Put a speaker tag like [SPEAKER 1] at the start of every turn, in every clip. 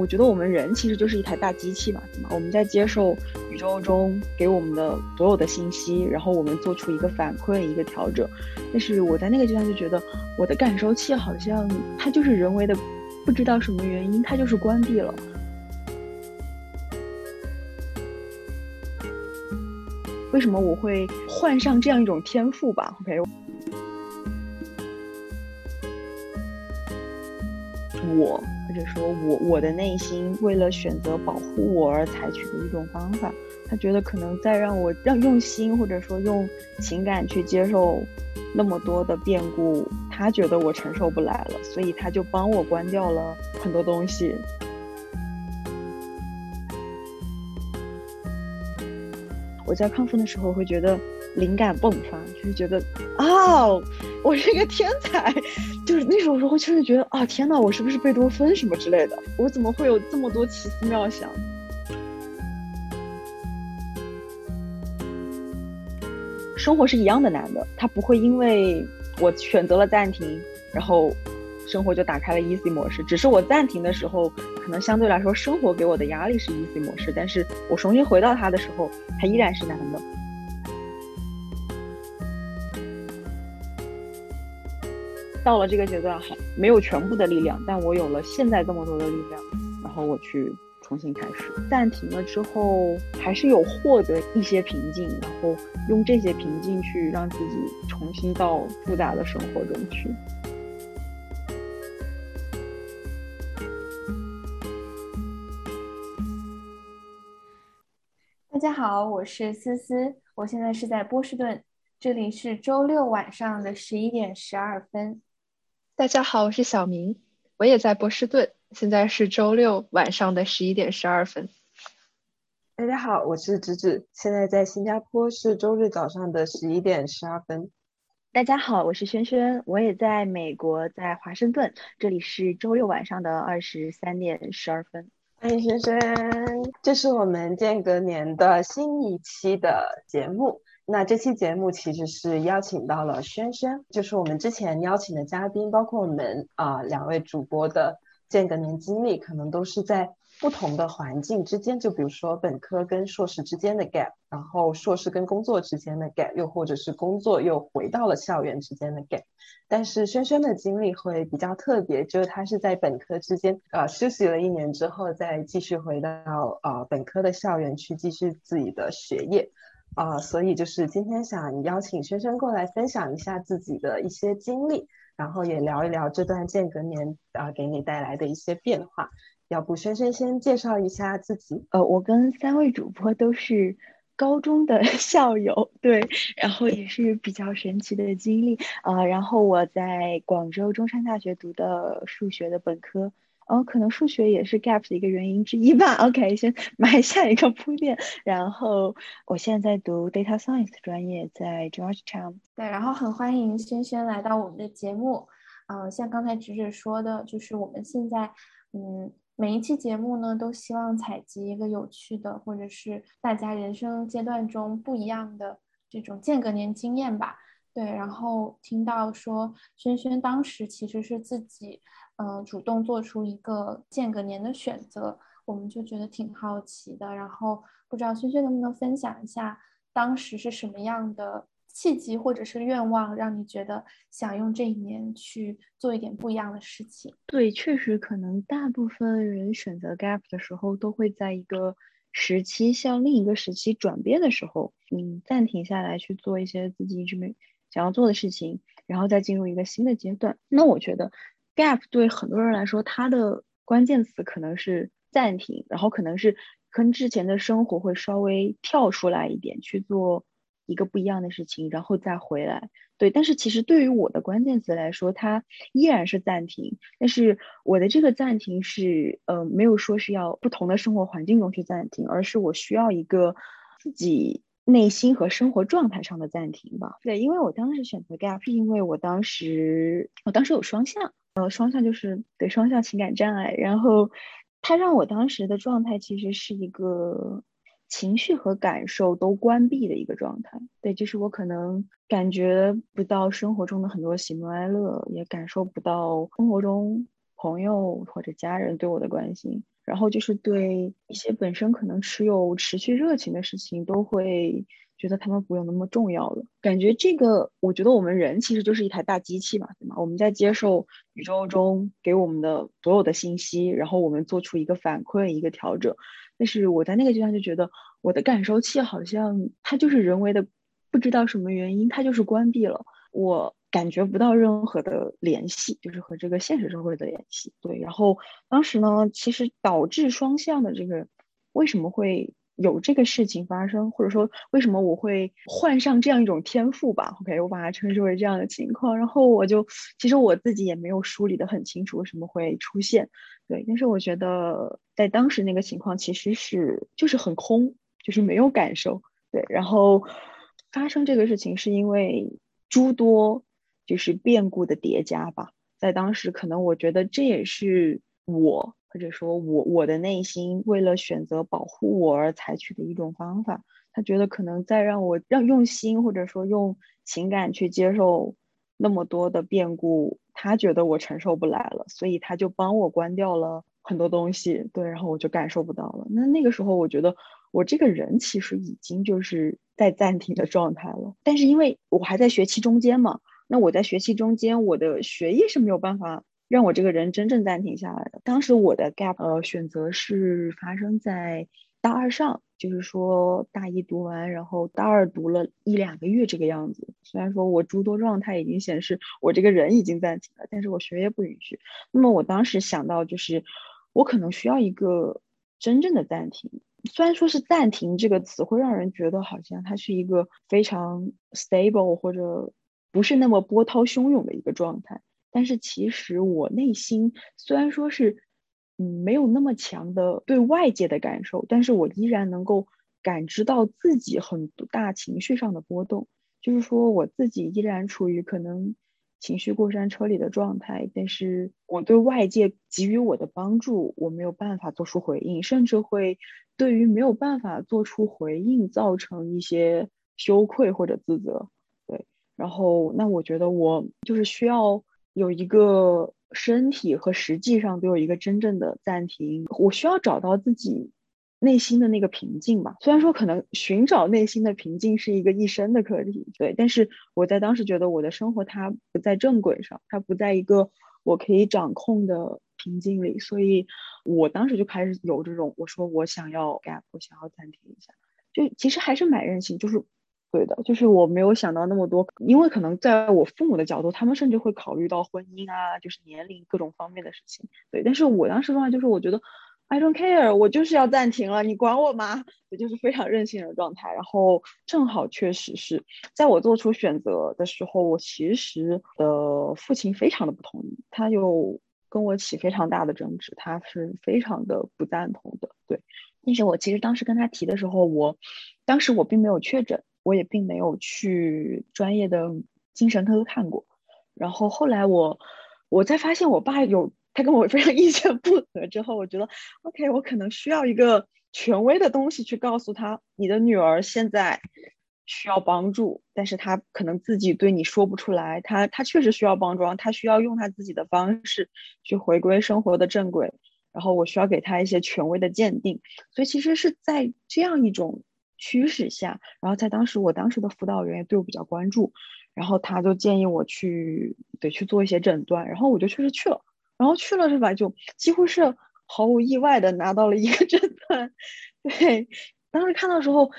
[SPEAKER 1] 我觉得我们人其实就是一台大机器嘛，对吗？我们在接受宇宙中给我们的所有的信息，然后我们做出一个反馈、一个调整。但是我在那个阶段就觉得，我的感受器好像它就是人为的，不知道什么原因，它就是关闭了。为什么我会患上这样一种天赋吧？OK，我或者说我我的内心为了选择保护我而采取的一种方法，他觉得可能在让我让用心或者说用情感去接受那么多的变故，他觉得我承受不来了，所以他就帮我关掉了很多东西。我在亢奋的时候会觉得灵感迸发，就是觉得啊，我是一个天才，就是那种时候确实觉得啊，天哪，我是不是贝多芬什么之类的？我怎么会有这么多奇思妙想？生活是一样的难的，它不会因为我选择了暂停，然后。生活就打开了 easy 模式，只是我暂停的时候，可能相对来说生活给我的压力是 easy 模式，但是我重新回到它的时候，它依然是难的。到了这个阶段，还没有全部的力量，但我有了现在这么多的力量，然后我去重新开始。暂停了之后，还是有获得一些平静，然后用这些平静去让自己重新到复杂的生活中去。
[SPEAKER 2] 大家好，我是思思，我现在是在波士顿，这里是周六晚上的十一点十二分。
[SPEAKER 3] 大家好，我是小明，我也在波士顿，现在是周六晚上的十一点十二分。
[SPEAKER 4] 大家好，我是芷芷，现在在新加坡是周日早上的十一点十二分。
[SPEAKER 1] 大家好，我是轩轩，我也在美国，在华盛顿，这里是周六晚上的二十三点十二分。
[SPEAKER 4] 欢迎轩轩，这是我们间隔年的新一期的节目。那这期节目其实是邀请到了轩轩，就是我们之前邀请的嘉宾，包括我们啊两位主播的间隔年经历，可能都是在。不同的环境之间，就比如说本科跟硕士之间的 gap，然后硕士跟工作之间的 gap，又或者是工作又回到了校园之间的 gap。但是轩轩的经历会比较特别，就是他是在本科之间呃休息了一年之后，再继续回到呃本科的校园去继续自己的学业啊，所以就是今天想邀请轩轩过来分享一下自己的一些经历，然后也聊一聊这段间隔年啊给你带来的一些变化。要不轩轩先介绍一下自己？
[SPEAKER 1] 呃，我跟三位主播都是高中的 校友，对，然后也是比较神奇的经历啊。然后我在广州中山大学读的数学的本科，哦，可能数学也是 gap 的一个原因之一吧。OK，先 埋下一个铺垫。然后我现在在读 data science 专业，在 Georgetown。
[SPEAKER 2] 对，然后很欢迎轩轩来到我们的节目。嗯，像刚才直直说的，就是我们现在，嗯。每一期节目呢，都希望采集一个有趣的，或者是大家人生阶段中不一样的这种间隔年经验吧。对，然后听到说轩轩当时其实是自己，呃，主动做出一个间隔年的选择，我们就觉得挺好奇的。然后不知道轩轩能不能分享一下当时是什么样的？契机或者是愿望，让你觉得想用这一年去做一点不一样的事情。
[SPEAKER 1] 对，确实可能大部分人选择 gap 的时候，都会在一个时期向另一个时期转变的时候，嗯，暂停下来去做一些自己一直没想要做的事情，然后再进入一个新的阶段。那我觉得 gap 对很多人来说，它的关键词可能是暂停，然后可能是跟之前的生活会稍微跳出来一点去做。一个不一样的事情，然后再回来。对，但是其实对于我的关键词来说，它依然是暂停。但是我的这个暂停是，呃，没有说是要不同的生活环境中去暂停，而是我需要一个自己内心和生活状态上的暂停吧。对，因为我当时选择 gap，是因为我当时我当时有双向，呃，双向就是对双向情感障碍，然后它让我当时的状态其实是一个。情绪和感受都关闭的一个状态，对，就是我可能感觉不到生活中的很多喜怒哀乐，也感受不到生活中朋友或者家人对我的关心。然后就是对一些本身可能持有持续热情的事情，都会觉得他们不用那么重要了。感觉这个，我觉得我们人其实就是一台大机器嘛，对吗？我们在接受宇宙中给我们的所有的信息，然后我们做出一个反馈、一个调整。但是我在那个阶段就觉得，我的感受器好像它就是人为的，不知道什么原因，它就是关闭了。我。感觉不到任何的联系，就是和这个现实社会的联系。对，然后当时呢，其实导致双向的这个为什么会有这个事情发生，或者说为什么我会患上这样一种天赋吧？OK，我把它称之为这样的情况。然后我就其实我自己也没有梳理的很清楚为什么会出现。对，但是我觉得在当时那个情况其实是就是很空，就是没有感受。对，然后发生这个事情是因为诸多。就是变故的叠加吧，在当时可能我觉得这也是我或者说我我的内心为了选择保护我而采取的一种方法。他觉得可能再让我让用心或者说用情感去接受那么多的变故，他觉得我承受不来了，所以他就帮我关掉了很多东西。对，然后我就感受不到了。那那个时候我觉得我这个人其实已经就是在暂停的状态了，但是因为我还在学期中间嘛。那我在学期中间，我的学业是没有办法让我这个人真正暂停下来的。当时我的 gap 呃选择是发生在大二上，就是说大一读完，然后大二读了一两个月这个样子。虽然说我诸多状态已经显示我这个人已经暂停了，但是我学业不允许。那么我当时想到就是，我可能需要一个真正的暂停。虽然说是暂停这个词会让人觉得好像它是一个非常 stable 或者。不是那么波涛汹涌的一个状态，但是其实我内心虽然说是，嗯，没有那么强的对外界的感受，但是我依然能够感知到自己很大情绪上的波动，就是说我自己依然处于可能情绪过山车里的状态，但是我对外界给予我的帮助，我没有办法做出回应，甚至会对于没有办法做出回应造成一些羞愧或者自责。对然后，那我觉得我就是需要有一个身体和实际上都有一个真正的暂停。我需要找到自己内心的那个平静吧。虽然说可能寻找内心的平静是一个一生的课题，对。但是我在当时觉得我的生活它不在正轨上，它不在一个我可以掌控的平静里，所以我当时就开始有这种，我说我想要 gap，我想要暂停一下。就其实还是蛮任性，就是。对的，就是我没有想到那么多，因为可能在我父母的角度，他们甚至会考虑到婚姻啊，就是年龄各种方面的事情。对，但是我当时状态就是，我觉得 I don't care，我就是要暂停了，你管我吗？也就是非常任性的状态。然后正好确实是在我做出选择的时候，我其实的父亲非常的不同意，他又跟我起非常大的争执，他是非常的不赞同的。对，但是我其实当时跟他提的时候，我当时我并没有确诊。我也并没有去专业的精神科看过，然后后来我我在发现我爸有他跟我非常 意见不合之后，我觉得 OK，我可能需要一个权威的东西去告诉他，你的女儿现在需要帮助，但是他可能自己对你说不出来，他他确实需要帮助，他需要用他自己的方式去回归生活的正轨，然后我需要给他一些权威的鉴定，所以其实是在这样一种。趋势下，然后在当时，我当时的辅导员也对我比较关注，然后他就建议我去得去做一些诊断，然后我就确实去了，然后去了是吧？就几乎是毫无意外的拿到了一个 诊断。对，当时看到时候，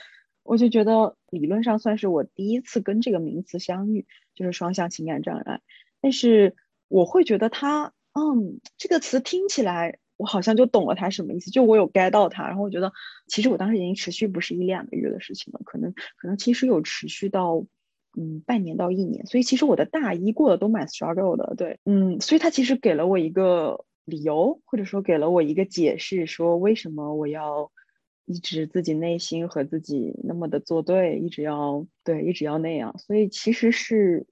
[SPEAKER 1] 我就觉得理论上算是我第一次跟这个名词相遇，就是双向情感障碍，但是我会觉得它，嗯，这个词听起来。我好像就懂了他什么意思，就我有 get 到他，然后我觉得其实我当时已经持续不是一两个月的事情了，可能可能其实有持续到嗯半年到一年，所以其实我的大一过得都蛮 struggle 的，对，嗯，所以他其实给了我一个理由，或者说给了我一个解释，说为什么我要一直自己内心和自己那么的作对，一直要对，一直要那样，所以其实是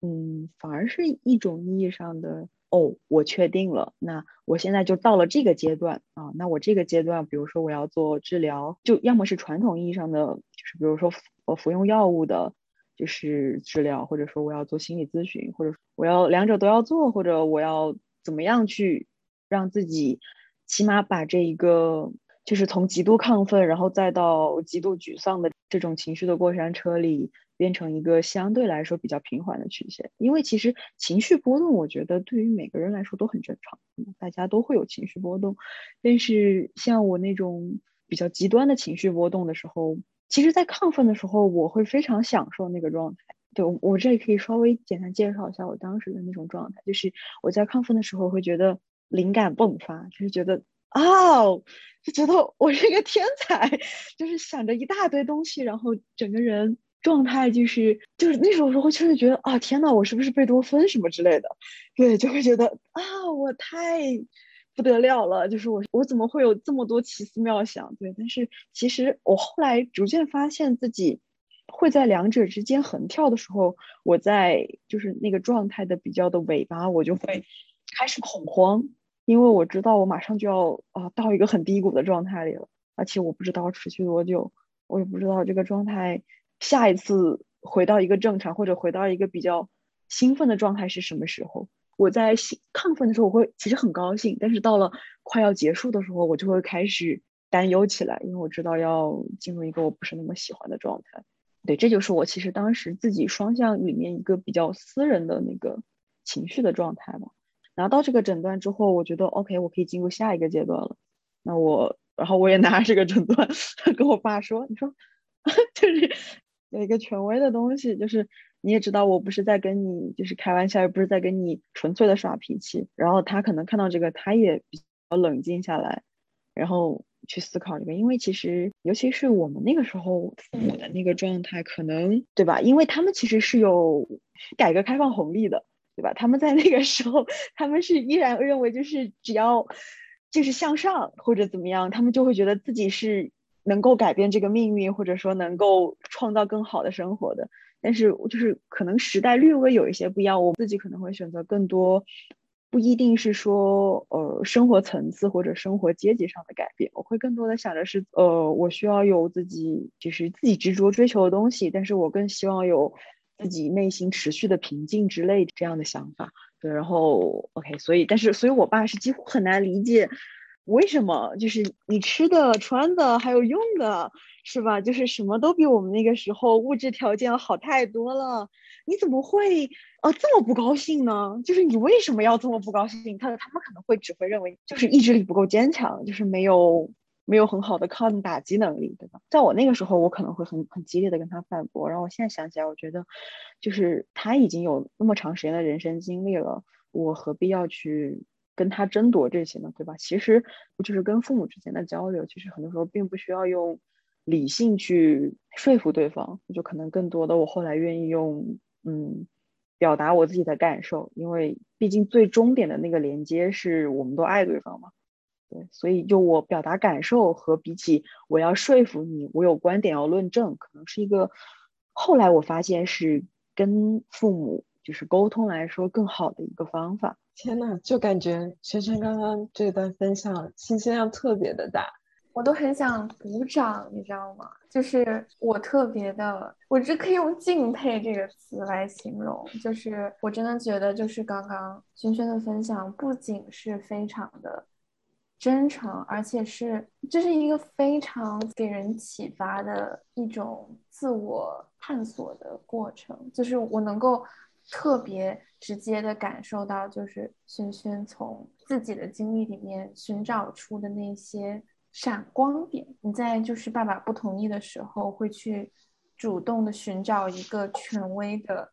[SPEAKER 1] 嗯，反而是一种意义上的。哦，我确定了，那我现在就到了这个阶段啊。那我这个阶段，比如说我要做治疗，就要么是传统意义上的，就是比如说我服用药物的，就是治疗，或者说我要做心理咨询，或者我要两者都要做，或者我要怎么样去让自己起码把这一个就是从极度亢奋，然后再到极度沮丧的这种情绪的过山车里，变成一个相对来说比较平缓的曲线。因为其实情绪波动，我觉得对于每个人来说都很正常，大家都会有情绪波动。但是像我那种比较极端的情绪波动的时候，其实，在亢奋的时候，我会非常享受那个状态。对我这里可以稍微简单介绍一下我当时的那种状态，就是我在亢奋的时候会觉得灵感迸发，就是觉得哦，就觉得我是一个天才，就是想着一大堆东西，然后整个人状态就是就是那种时候确实觉得啊，天呐，我是不是贝多芬什么之类的？对，就会觉得啊，我太不得了了，就是我我怎么会有这么多奇思妙想？对，但是其实我后来逐渐发现自己。会在两者之间横跳的时候，我在就是那个状态的比较的尾巴，我就会开始恐慌，因为我知道我马上就要啊到一个很低谷的状态里了，而且我不知道持续多久，我也不知道这个状态下一次回到一个正常或者回到一个比较兴奋的状态是什么时候。我在兴亢奋的时候，我会其实很高兴，但是到了快要结束的时候，我就会开始担忧起来，因为我知道要进入一个我不是那么喜欢的状态。对，这就是我其实当时自己双向里面一个比较私人的那个情绪的状态吧。拿到这个诊断之后，我觉得 OK，我可以进入下一个阶段了。那我，然后我也拿这个诊断 跟我爸说：“你说，就是有一个权威的东西，就是你也知道，我不是在跟你就是开玩笑，也不是在跟你纯粹的耍脾气。然后他可能看到这个，他也比较冷静下来，然后。”去思考这个，因为其实尤其是我们那个时候父母的那个状态，可能对吧？因为他们其实是有改革开放红利的，对吧？他们在那个时候，他们是依然认为就是只要就是向上或者怎么样，他们就会觉得自己是能够改变这个命运，或者说能够创造更好的生活的。但是就是可能时代略微有一些不一样，我自己可能会选择更多。不一定是说，呃，生活层次或者生活阶级上的改变，我会更多的想的是，呃，我需要有自己就是自己执着追求的东西，但是我更希望有自己内心持续的平静之类这样的想法。对，然后 OK，所以，但是，所以我爸是几乎很难理解，为什么就是你吃的、穿的还有用的，是吧？就是什么都比我们那个时候物质条件好太多了。你怎么会呃这么不高兴呢？就是你为什么要这么不高兴？他他们可能会只会认为就是意志力不够坚强，就是没有没有很好的抗打击能力，对吧？在我那个时候，我可能会很很激烈的跟他反驳。然后我现在想起来，我觉得就是他已经有那么长时间的人生经历了，我何必要去跟他争夺这些呢？对吧？其实就是跟父母之间的交流，其实很多时候并不需要用理性去说服对方，就可能更多的我后来愿意用。嗯，表达我自己的感受，因为毕竟最终点的那个连接是我们都爱对方嘛，对，所以就我表达感受和比起我要说服你，我有观点要论证，可能是一个后来我发现是跟父母就是沟通来说更好的一个方法。
[SPEAKER 4] 天呐，就感觉萱萱刚刚这段分享信息量特别的大。
[SPEAKER 2] 我都很想鼓掌，你知道吗？就是我特别的，我只可以用敬佩这个词来形容。就是我真的觉得，就是刚刚萱萱的分享，不仅是非常的真诚，而且是这是一个非常给人启发的一种自我探索的过程。就是我能够特别直接的感受到，就是萱萱从自己的经历里面寻找出的那些。闪光点，你在就是爸爸不同意的时候，会去主动的寻找一个权威的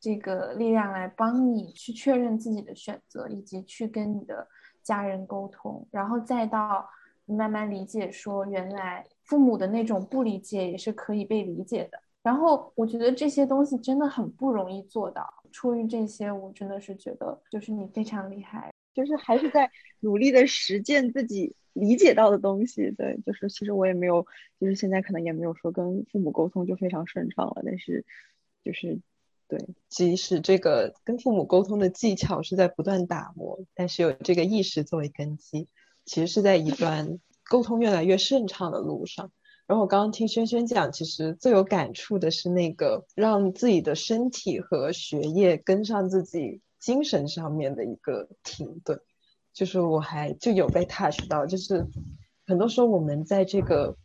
[SPEAKER 2] 这个力量来帮你去确认自己的选择，以及去跟你的家人沟通，然后再到你慢慢理解，说原来父母的那种不理解也是可以被理解的。然后我觉得这些东西真的很不容易做到。出于这些，我真的是觉得就是你非常厉害，
[SPEAKER 1] 就是还是在努力的实践自己。理解到的东西，对，就是其实我也没有，就是现在可能也没有说跟父母沟通就非常顺畅了，但是就是对，
[SPEAKER 4] 即使这个跟父母沟通的技巧是在不断打磨，但是有这个意识作为根基，其实是在一段沟通越来越顺畅的路上。然后我刚刚听轩轩讲，其实最有感触的是那个让自己的身体和学业跟上自己精神上面的一个停顿。就是我还就有被 touch 到，就是很多时候我们在这个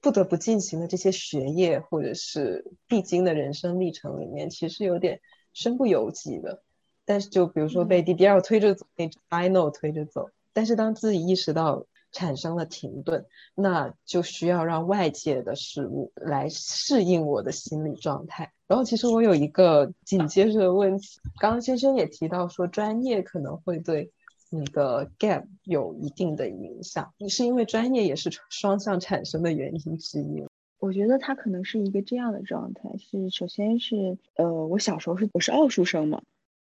[SPEAKER 4] 不得不进行的这些学业或者是必经的人生历程里面，其实有点身不由己的。但是就比如说被 DDL 推着走，被 I know 推着走，但是当自己意识到产生了停顿，那就需要让外界的事物来适应我的心理状态。然后其实我有一个紧接着的问题，刚刚先生也提到说专业可能会对你的 gap 有一定的影响，你是因为专业也是 双向产生的原因之一。
[SPEAKER 1] 我觉得他可能是一个这样的状态，是首先是呃，我小时候是我是奥数生嘛。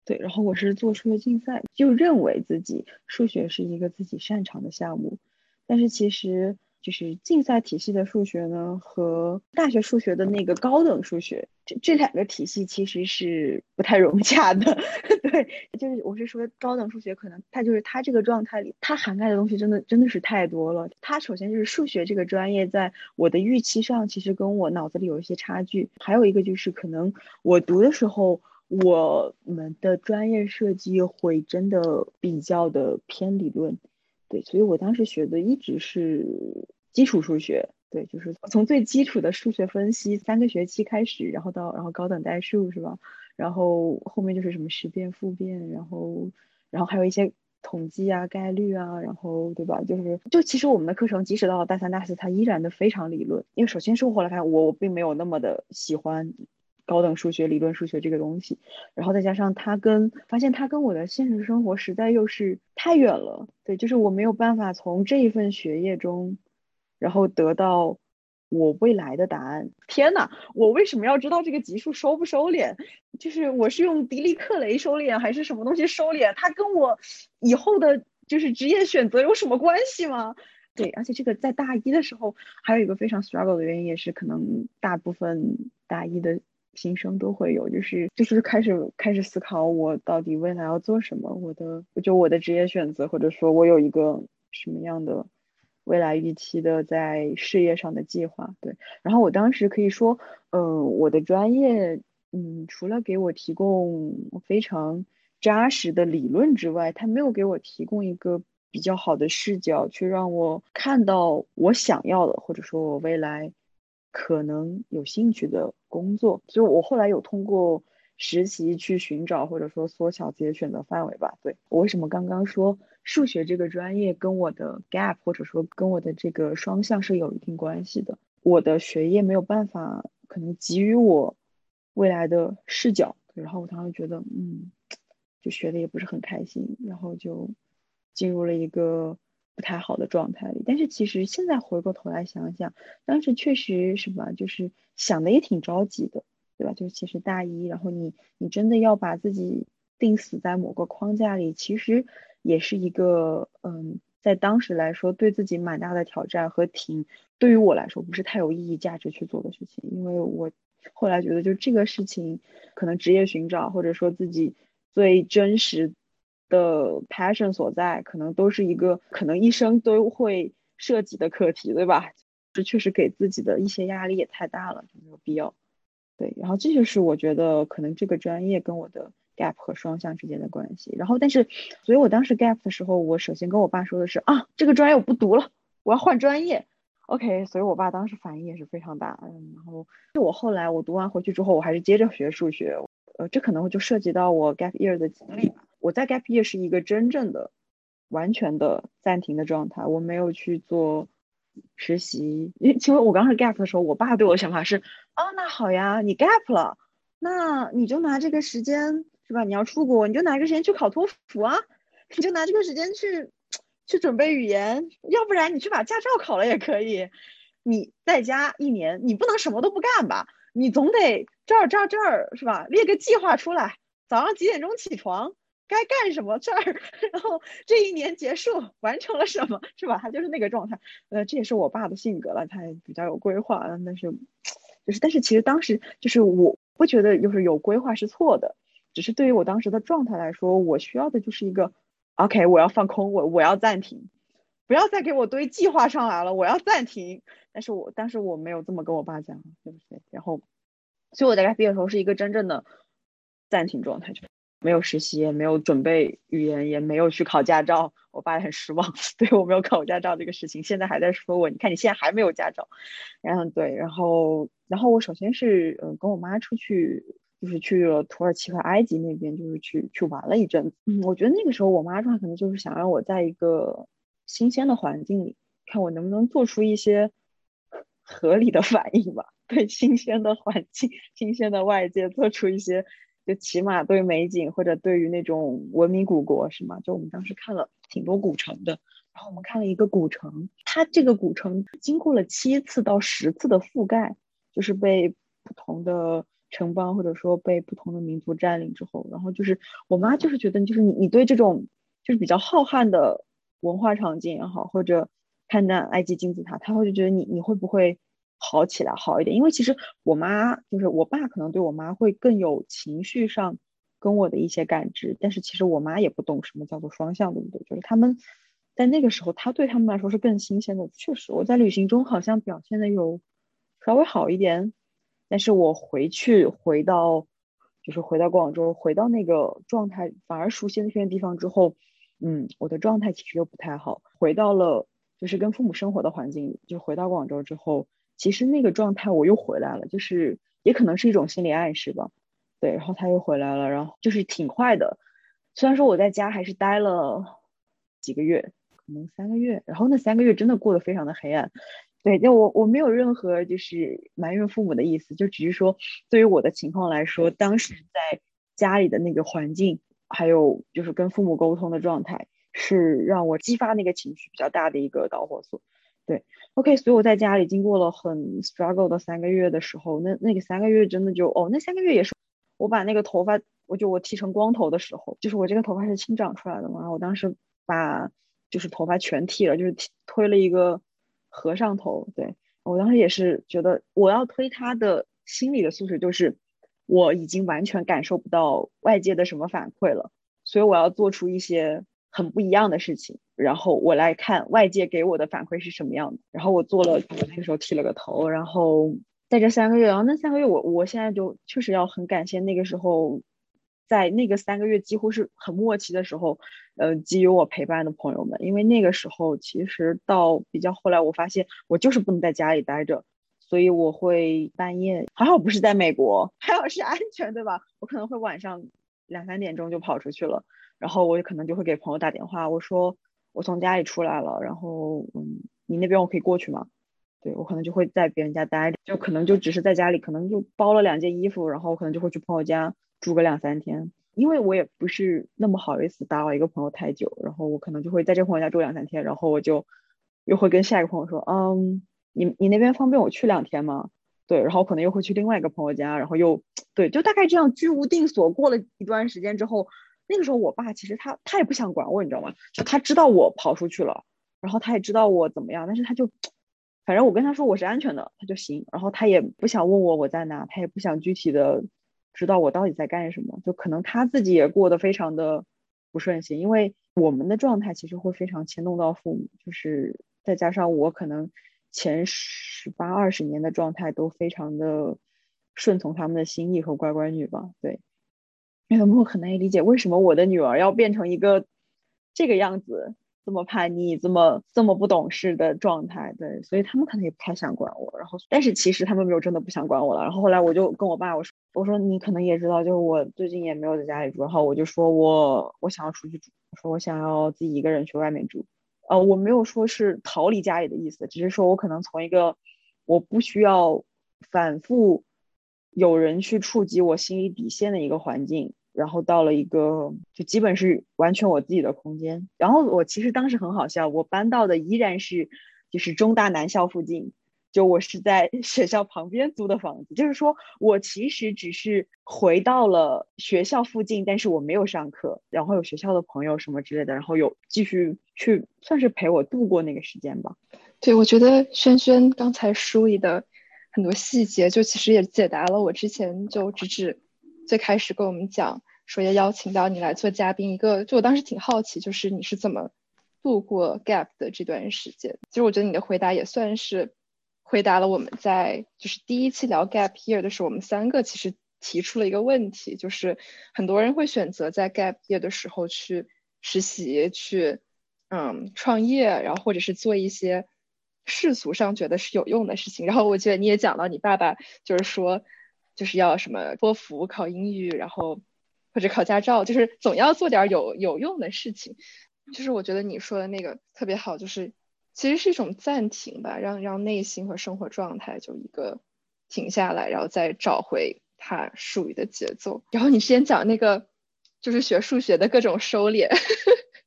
[SPEAKER 1] 对，然后我是做数学竞赛，就认为自己数学是一个自己擅长的项目，但是其实就是竞赛体系的数学呢，和大学数学的那个高等数学，这这两个体系其实是不太融洽的。对，就是我是说高等数学，可能它就是它这个状态里，它涵盖的东西真的真的是太多了。它首先就是数学这个专业，在我的预期上，其实跟我脑子里有一些差距。还有一个就是可能我读的时候。我们的专业设计会真的比较的偏理论，对，所以我当时学的一直是基础数学，对，就是从最基础的数学分析三个学期开始，然后到然后高等代数是吧？然后后面就是什么实变、复变，然后然后还有一些统计啊、概率啊，然后对吧？就是就其实我们的课程即使到了大三、大四，它依然的非常理论，因为首先是我后来发现我我并没有那么的喜欢。高等数学、理论数学这个东西，然后再加上它跟发现它跟我的现实生活实在又是太远了，对，就是我没有办法从这一份学业中，然后得到我未来的答案。天呐，我为什么要知道这个级数收不收敛？就是我是用迪利克雷收敛还是什么东西收敛？它跟我以后的就是职业选择有什么关系吗？对，而且这个在大一的时候还有一个非常 struggle 的原因，也是可能大部分大一的。新生都会有，就是就是开始开始思考我到底未来要做什么，我的就我的职业选择，或者说我有一个什么样的未来预期的在事业上的计划。对，然后我当时可以说，嗯，我的专业，嗯，除了给我提供非常扎实的理论之外，它没有给我提供一个比较好的视角，去让我看到我想要的，或者说我未来。可能有兴趣的工作，所以我后来有通过实习去寻找，或者说缩小自己的选择范围吧。对我为什么刚刚说数学这个专业跟我的 gap，或者说跟我的这个双向是有一定关系的？我的学业没有办法可能给予我未来的视角，然后我当时觉得，嗯，就学的也不是很开心，然后就进入了一个。不太好的状态里，但是其实现在回过头来想想，当时确实什么，就是想的也挺着急的，对吧？就是其实大一，然后你你真的要把自己定死在某个框架里，其实也是一个嗯，在当时来说对自己蛮大的挑战和挺对于我来说不是太有意义、价值去做的事情，因为我后来觉得就这个事情，可能职业寻找或者说自己最真实。的 passion 所在，可能都是一个可能一生都会涉及的课题，对吧？这确实给自己的一些压力也太大了，就没有必要。对，然后这就是我觉得可能这个专业跟我的 gap 和双向之间的关系。然后，但是，所以我当时 gap 的时候，我首先跟我爸说的是啊，这个专业我不读了，我要换专业。OK，所以我爸当时反应也是非常大。嗯，然后就我后来我读完回去之后，我还是接着学数学。呃，这可能就涉及到我 gap year 的经历吧。我在 gap year 是一个真正的、完全的暂停的状态，我没有去做实习。因为其实我刚开始 gap 的时候，我爸对我的想法是：哦，那好呀，你 gap 了，那你就拿这个时间是吧？你要出国，你就拿这个时间去考托福啊，你就拿这个时间去去准备语言，要不然你去把驾照考了也可以。你在家一年，你不能什么都不干吧？你总得这儿这儿这儿是吧？列个计划出来，早上几点钟起床？该干什么事儿，然后这一年结束完成了什么，是吧？他就是那个状态。呃，这也是我爸的性格了，他也比较有规划。但是，就是，但是其实当时就是我不觉得就是有规划是错的，只是对于我当时的状态来说，我需要的就是一个，OK，我要放空，我我要暂停，不要再给我堆计划上来了，我要暂停。但是我但是我没有这么跟我爸讲，对不对？然后，所以我在该毕业的时候是一个真正的暂停状态，就。没有实习，也没有准备语言，也没有去考驾照。我爸也很失望，对我没有考驾照这个事情，现在还在说我。你看你现在还没有驾照，然后对，然后然后我首先是嗯跟我妈出去，就是去了土耳其和埃及那边，就是去去玩了一阵子。嗯，我觉得那个时候我妈状态可能就是想让我在一个新鲜的环境里，看我能不能做出一些合理的反应吧。对新鲜的环境、新鲜的外界做出一些。就起码对美景或者对于那种文明古国是吗？就我们当时看了挺多古城的，然后我们看了一个古城，它这个古城经过了七次到十次的覆盖，就是被不同的城邦或者说被不同的民族占领之后，然后就是我妈就是觉得就是你你对这种就是比较浩瀚的文化场景也好，或者看那埃及金字塔，她会就觉得你你会不会？好起来好一点，因为其实我妈就是我爸，可能对我妈会更有情绪上跟我的一些感知，但是其实我妈也不懂什么叫做双向，对不对？就是他们在那个时候，他对他们来说是更新鲜的。确实，我在旅行中好像表现的有稍微好一点，但是我回去回到就是回到广州，回到那个状态，反而熟悉那片地方之后，嗯，我的状态其实又不太好。回到了就是跟父母生活的环境，就回到广州之后。其实那个状态我又回来了，就是也可能是一种心理暗示吧，对，然后他又回来了，然后就是挺快的。虽然说我在家还是待了几个月，可能三个月，然后那三个月真的过得非常的黑暗。对，就我我没有任何就是埋怨父母的意思，就只是说对于我的情况来说，当时在家里的那个环境，还有就是跟父母沟通的状态，是让我激发那个情绪比较大的一个导火索。对，OK，所以我在家里经过了很 struggle 的三个月的时候，那那个三个月真的就哦，那三个月也是我把那个头发，我就我剃成光头的时候，就是我这个头发是新长出来的嘛，我当时把就是头发全剃了，就是推了一个和尚头。对我当时也是觉得我要推他的心理的素质，就是我已经完全感受不到外界的什么反馈了，所以我要做出一些。很不一样的事情，然后我来看外界给我的反馈是什么样的，然后我做了，我那个时候剃了个头，然后在这三个月，然后那三个月我我现在就确实要很感谢那个时候，在那个三个月几乎是很默契的时候，呃，给予我陪伴的朋友们，因为那个时候其实到比较后来，我发现我就是不能在家里待着，所以我会半夜，还好不是在美国，还好是安全，对吧？我可能会晚上两三点钟就跑出去了。然后我可能就会给朋友打电话，我说我从家里出来了，然后嗯，你那边我可以过去吗？对我可能就会在别人家待着，就可能就只是在家里，可能就包了两件衣服，然后我可能就会去朋友家住个两三天，因为我也不是那么好意思打扰一个朋友太久，然后我可能就会在这个朋友家住两三天，然后我就又会跟下一个朋友说，嗯，你你那边方便我去两天吗？对，然后可能又会去另外一个朋友家，然后又对，就大概这样居无定所过了一段时间之后。那个时候，我爸其实他他也不想管我，你知道吗？就他知道我跑出去了，然后他也知道我怎么样，但是他就，反正我跟他说我是安全的，他就行。然后他也不想问我我在哪，他也不想具体的知道我到底在干什么。就可能他自己也过得非常的不顺心，因为我们的状态其实会非常牵动到父母，就是再加上我可能前十八二十年的状态都非常的顺从他们的心意和乖乖女吧，对。因为他们很难以理解为什么我的女儿要变成一个这个样子，这么叛逆、这么这么不懂事的状态。对，所以他们可能也不太想管我。然后，但是其实他们没有真的不想管我了。然后后来我就跟我爸我说：“我说你可能也知道，就是我最近也没有在家里住。然后我就说我我想要出去住，我说我想要自己一个人去外面住。呃，我没有说是逃离家里的意思，只是说我可能从一个我不需要反复。”有人去触及我心理底线的一个环境，然后到了一个就基本是完全我自己的空间。然后我其实当时很好笑，我搬到的依然是就是中大南校附近，就我是在 学校旁边租的房子。就是说我其实只是回到了学校附近，但是我没有上课，然后有学校的朋友什么之类的，然后有继续去算是陪我度过那个时间吧。
[SPEAKER 3] 对，我觉得轩轩刚才梳理的。很多细节就其实也解答了我之前就直指最开始跟我们讲说要邀请到你来做嘉宾一个，就我当时挺好奇，就是你是怎么度过 gap 的这段时间。其实我觉得你的回答也算是回答了我们在就是第一期聊 gap year 的时候，我们三个其实提出了一个问题，就是很多人会选择在 gap year 的时候去实习，去嗯创业，然后或者是做一些世俗上觉得是有用的事情。然后我觉得你也讲到你爸爸就是说就是要什么托福考英语，然后或者考驾照，就是总要做点有有用的事情。就是我觉得你说的那个特别好，就是其实是一种暂停吧，让让内心和生活状态就一个停下来，然后再找回它属于的节奏。然后你之前讲那个就是学数学的各种收敛，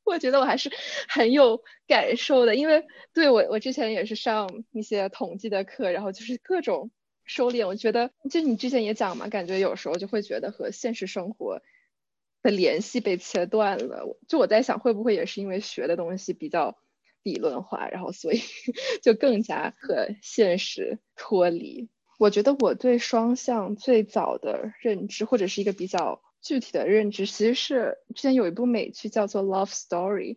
[SPEAKER 3] 我觉得我还是很有感受的，因为对我我之前也是上一些统计的课，然后就是各种收敛。我觉得就你之前也讲嘛，感觉有时候就会觉得和现实生活。的联系被切断了，就我在想，会不会也是因为学的东西比较理论化，然后所以 就更加和现实脱离。我觉得我对双向最早的认知，或者是一个比较具体的认知，其实是之前有一部美剧叫做《Love Story》，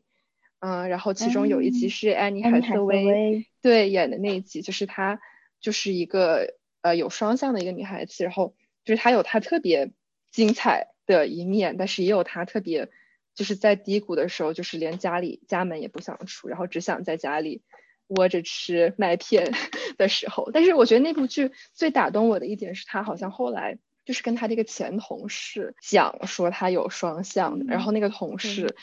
[SPEAKER 3] 嗯，然后其中有一集是安妮海瑟薇对演的那一集，就是她就是一个呃有双向的一个女孩子，然后就是她有她特别精彩。的一面，但是也有她特别，就是在低谷的时候，就是连家里家门也不想出，然后只想在家里窝着吃麦片 的时候。但是我觉得那部剧最打动我的一点是，她好像后来就是跟他这个前同事讲说他有双向的，然后那个同事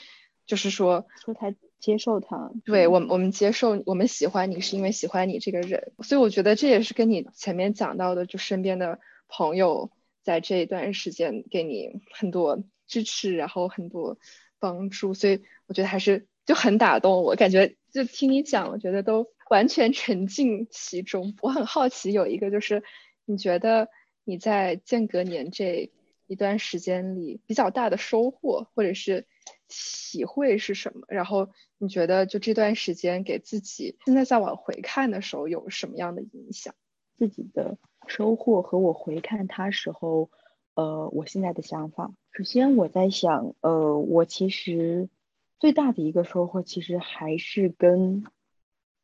[SPEAKER 3] 就是说
[SPEAKER 1] 说他接受他，
[SPEAKER 3] 对我们我们接受我们喜欢你是因为喜欢你这个人，所以我觉得这也是跟你前面讲到的，就身边的朋友。在这一段时间给你很多支持，然后很多帮助，所以我觉得还是就很打动我。感觉就听你讲，我觉得都完全沉浸其中。我很好奇，有一个就是你觉得你在间隔年这一段时间里比较大的收获或者是体会是什么？然后你觉得就这段时间给自己现在再往回看的时候有什么样的影响？
[SPEAKER 1] 自己的。收获和我回看他时候，呃，我现在的想法。首先我在想，呃，我其实最大的一个收获其实还是跟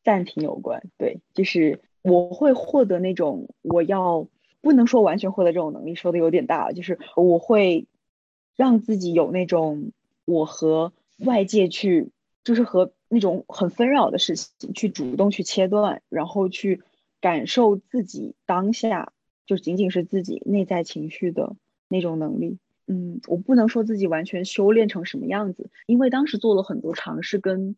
[SPEAKER 1] 暂停有关。对，就是我会获得那种我要不能说完全获得这种能力，说的有点大，就是我会让自己有那种我和外界去，就是和那种很纷扰的事情去主动去切断，然后去。感受自己当下就仅仅是自己内在情绪的那种能力，嗯，我不能说自己完全修炼成什么样子，因为当时做了很多尝试跟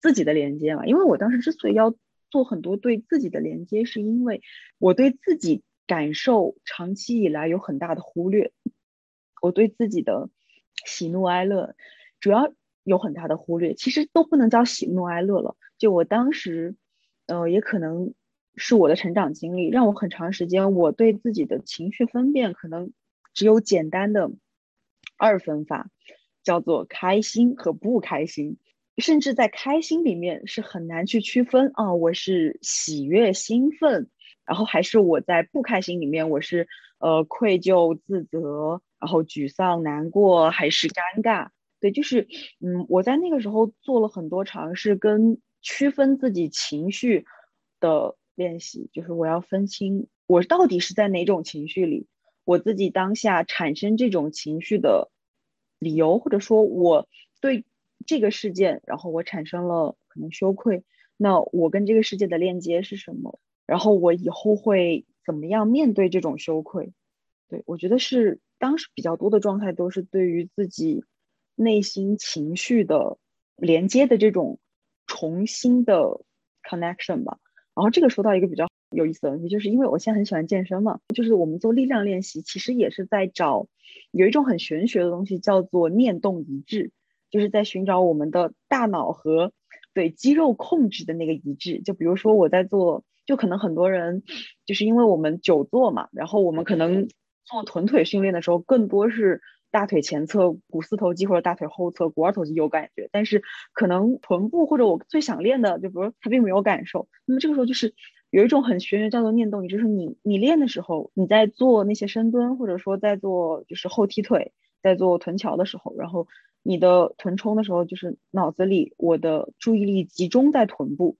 [SPEAKER 1] 自己的连接嘛。因为我当时之所以要做很多对自己的连接，是因为我对自己感受长期以来有很大的忽略，我对自己的喜怒哀乐主要有很大的忽略，其实都不能叫喜怒哀乐了。就我当时，呃，也可能。是我的成长经历，让我很长时间，我对自己的情绪分辨可能只有简单的二分法，叫做开心和不开心，甚至在开心里面是很难去区分啊，我是喜悦兴奋，然后还是我在不开心里面，我是呃愧疚自责，然后沮丧难过还是尴尬？对，就是嗯，我在那个时候做了很多尝试，跟区分自己情绪的。练习就是我要分清我到底是在哪种情绪里，我自己当下产生这种情绪的理由，或者说我对这个事件，然后我产生了可能羞愧，那我跟这个世界的链接是什么？然后我以后会怎么样面对这种羞愧？对我觉得是当时比较多的状态都是对于自己内心情绪的连接的这种重新的 connection 吧。然后这个说到一个比较有意思的问题，就是因为我现在很喜欢健身嘛，就是我们做力量练习，其实也是在找有一种很玄学的东西，叫做念动一致，就是在寻找我们的大脑和对肌肉控制的那个一致。就比如说我在做，就可能很多人就是因为我们久坐嘛，然后我们可能做臀腿训练的时候，更多是。大腿前侧股四头肌或者大腿后侧股二头肌有感觉，但是可能臀部或者我最想练的，就比如他并没有感受。那么这个时候就是有一种很玄学叫做念动，也就是你你练的时候，你在做那些深蹲，或者说在做就是后踢腿，在做臀桥的时候，然后你的臀冲的时候，就是脑子里我的注意力集中在臀部，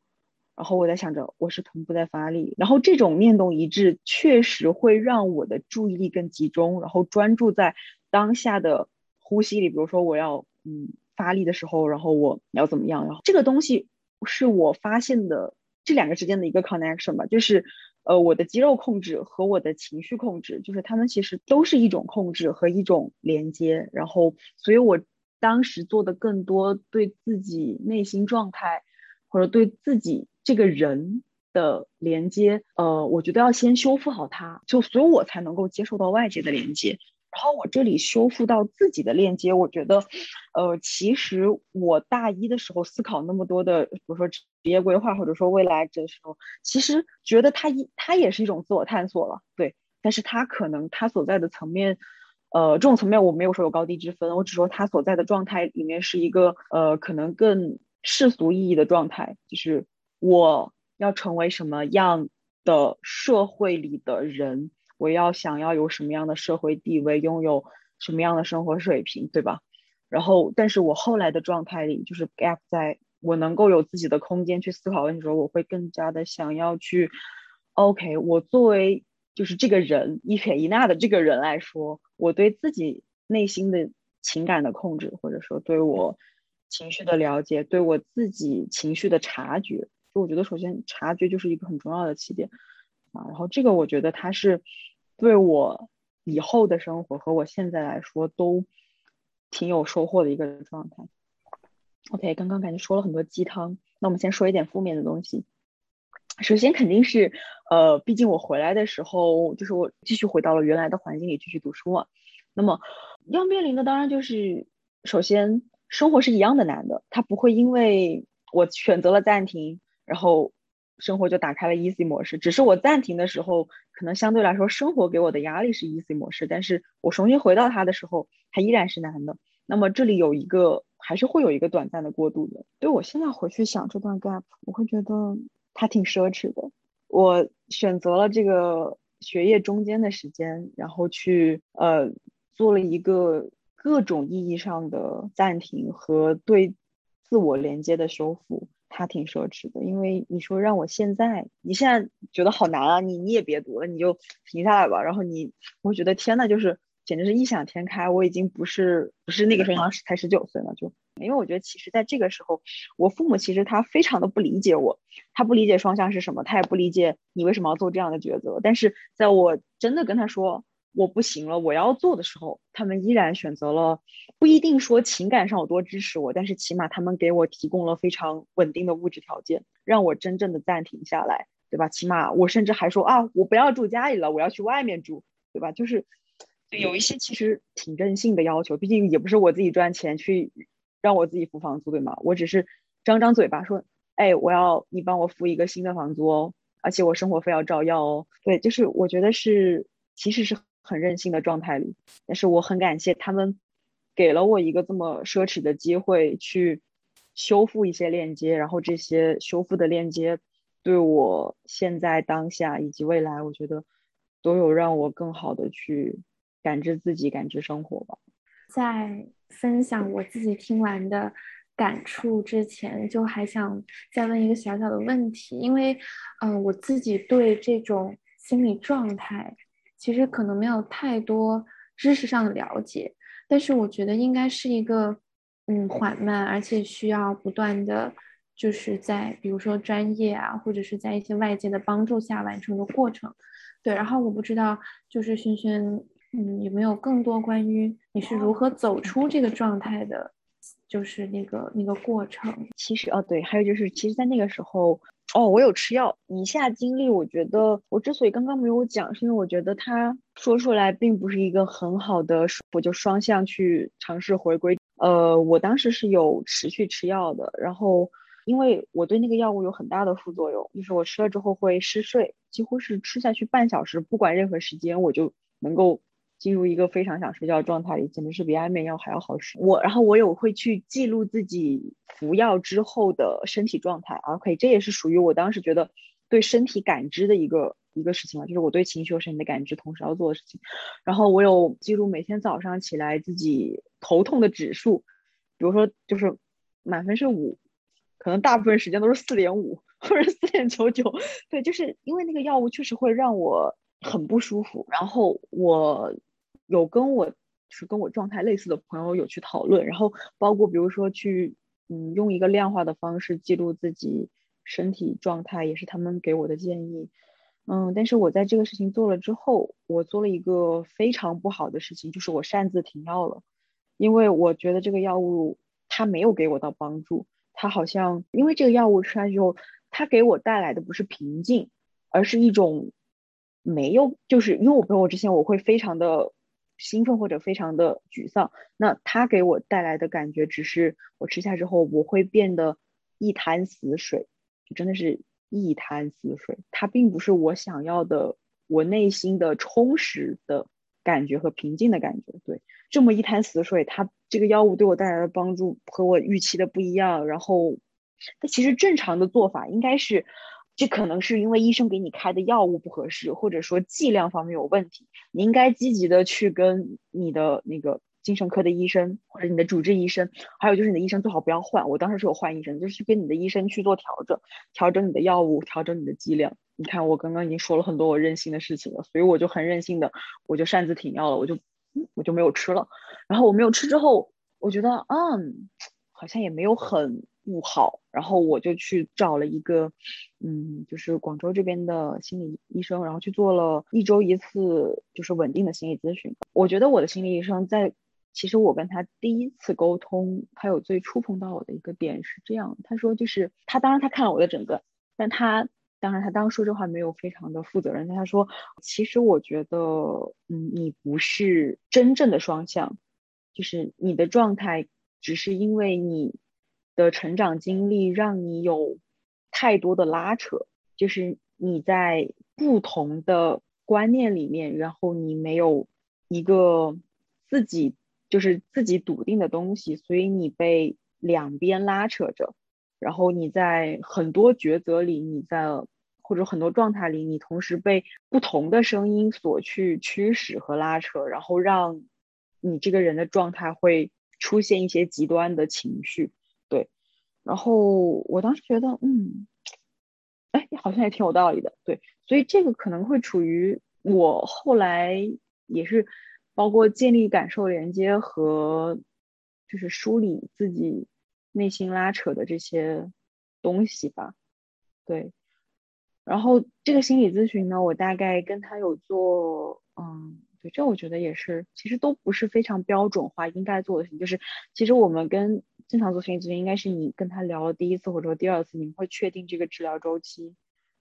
[SPEAKER 1] 然后我在想着我是同步在发力，然后这种念动一致确实会让我的注意力更集中，然后专注在当下的呼吸里。比如说我要嗯发力的时候，然后我要怎么样？然后这个东西是我发现的这两个之间的一个 connection 吧，就是呃我的肌肉控制和我的情绪控制，就是他们其实都是一种控制和一种连接。然后所以我当时做的更多对自己内心状态或者对自己。这个人的连接，呃，我觉得要先修复好它，就所以我才能够接受到外界的连接。然后我这里修复到自己的链接，我觉得，呃，其实我大一的时候思考那么多的，比如说职业规划或者说未来的时候，其实觉得它一它也是一种自我探索了，对。但是它可能它所在的层面，呃，这种层面我没有说有高低之分，我只说它所在的状态里面是一个，呃，可能更世俗意义的状态，就是。我要成为什么样的社会里的人？我要想要有什么样的社会地位，拥有什么样的生活水平，对吧？然后，但是我后来的状态里，就是 gap 在我能够有自己的空间去思考问题的时候，我会更加的想要去，OK，我作为就是这个人一撇一捺的这个人来说，我对自己内心的情感的控制，或者说对我情绪的了解，对我自己情绪的察觉。就我觉得，首先察觉就是一个很重要的起点啊。然后这个我觉得它是对我以后的生活和我现在来说都挺有收获的一个状态。OK，刚刚感觉说了很多鸡汤，那我们先说一点负面的东西。首先肯定是呃，毕竟我回来的时候，就是我继续回到了原来的环境里继续读书嘛。那么要面临的当然就是，首先生活是一样的难的，它不会因为我选择了暂停。然后生活就打开了 easy 模式，只是我暂停的时候，可能相对来说生活给我的压力是 easy 模式，但是我重新回到它的时候，它依然是难的。那么这里有一个，还是会有一个短暂的过渡的。对我现在回去想这段 gap，我会觉得它挺奢侈的。我选择了这个学业中间的时间，然后去呃做了一个各种意义上的暂停和对自我连接的修复。他挺奢侈的，因为你说让我现在，你现在觉得好难啊，你你也别读了，你就停下来吧。然后你，我觉得天呐，就是简直是异想天开。我已经不是不是那个时候好像才十九岁了，就因为我觉得其实在这个时候，我父母其实他非常的不理解我，他不理解双向是什么，他也不理解你为什么要做这样的抉择。但是在我真的跟他说。我不行了，我要做的时候，他们依然选择了不一定说情感上有多支持我，但是起码他们给我提供了非常稳定的物质条件，让我真正的暂停下来，对吧？起码我甚至还说啊，我不要住家里了，我要去外面住，对吧？就是有一些其实挺任性的要求，毕竟也不是我自己赚钱去让我自己付房租，对吗？我只是张张嘴巴说，哎，我要你帮我付一个新的房租哦，而且我生活费要照要哦，对，就是我觉得是其实是。很任性的状态里，但是我很感谢他们给了我一个这么奢侈的机会去修复一些链接，然后这些修复的链接对我现在当下以及未来，我觉得都有让我更好的去感知自己、感知生活吧。
[SPEAKER 2] 在分享我自己听完的感触之前，就还想再问一个小小的问题，因为嗯，我自己对这种心理状态。其实可能没有太多知识上的了解，但是我觉得应该是一个嗯缓慢，而且需要不断的就是在比如说专业啊，或者是在一些外界的帮助下完成的过程。对，然后我不知道就是轩轩嗯有没有更多关于你是如何走出这个状态的，就是那个那个过程。
[SPEAKER 1] 其实哦对，还有就是其实，在那个时候。哦，我有吃药。以下经历，我觉得我之所以刚刚没有讲，是因为我觉得他说出来并不是一个很好的，我就双向去尝试回归。呃，我当时是有持续吃药的，然后因为我对那个药物有很大的副作用，就是我吃了之后会嗜睡，几乎是吃下去半小时，不管任何时间，我就能够。进入一个非常想睡觉的状态里，简直是比安眠药还要好使。我，然后我有会去记录自己服药之后的身体状态。OK，这也是属于我当时觉得对身体感知的一个一个事情嘛，就是我对情绪和身体的感知同时要做的事情。然后我有记录每天早上起来自己头痛的指数，比如说就是满分是五，可能大部分时间都是四点五，或者四点九九。对，就是因为那个药物确实会让我很不舒服。然后我有跟我就是跟我状态类似的朋友有去讨论，然后包括比如说去嗯用一个量化的方式记录自己身体状态，也是他们给我的建议。嗯，但是我在这个事情做了之后，我做了一个非常不好的事情，就是我擅自停药了，因为我觉得这个药物它没有给我到帮助，它好像因为这个药物吃下去后，它给我带来的不是平静，而是一种没有，就是因为我朋友之前我会非常的兴奋或者非常的沮丧，那它给我带来的感觉只是我吃下之后我会变得一潭死水，就真的是。一潭死水，它并不是我想要的，我内心的充实的感觉和平静的感觉。对，这么一潭死水，它这个药物对我带来的帮助和我预期的不一样。然后，它其实正常的做法应该是，这可能是因为医生给你开的药物不合适，或者说剂量方面有问题。你应该积极的去跟你的那个。精神科的医生或者你的主治医生，还有就是你的医生最好不要换。我当时是有换医生，就是跟你的医生去做调整，调整你的药物，调整你的剂量。你看我刚刚已经说了很多我任性的事情了，所以我就很任性的，我就擅自停药了，我就我就没有吃了。然后我没有吃之后，我觉得嗯，好像也没有很不好。然后我就去找了一个嗯，就是广州这边的心理医生，然后去做了一周一次就是稳定的心理咨询。我觉得我的心理医生在其实我跟他第一次沟通，他有最触碰到我的一个点是这样，他说就是他当然他看了我的诊断，但他当然他当时说这话没有非常的负责任，他说其实我觉得嗯你不是真正的双向，就是你的状态只是因为你的成长经历让你有太多的拉扯，就是你在不同的观念里面，然后你没有一个自己。就是自己笃定的东西，所以你被两边拉扯着，然后你在很多抉择里，你在或者很多状态里，你同时被不同的声音所去驱使和拉扯，然后让你这个人的状态会出现一些极端的情绪，然后我当时觉得，嗯，哎，好像也挺有道理的，对。所以这个可能会处于我后来也是。包括建立感受连接和就是梳理自己内心拉扯的这些东西吧，对。然后这个心理咨询呢，我大概跟他有做，嗯，对，这我觉得也是，其实都不是非常标准化应该做的事情。就是其实我们跟正常做心理咨询，应该是你跟他聊了第一次或者说第二次，你们会确定这个治疗周期，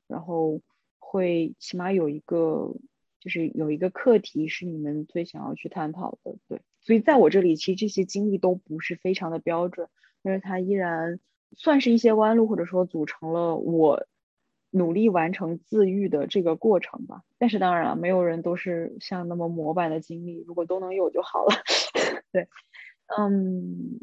[SPEAKER 1] 然后会起码有一个。就是有一个课题是你们最想要去探讨的，对，所以在我这里，其实这些经历都不是非常的标准，但是它依然算是一些弯路，或者说组成了我努力完成自愈的这个过程吧。但是当然了，没有人都是像那么模板的经历，如果都能有就好了。对，嗯，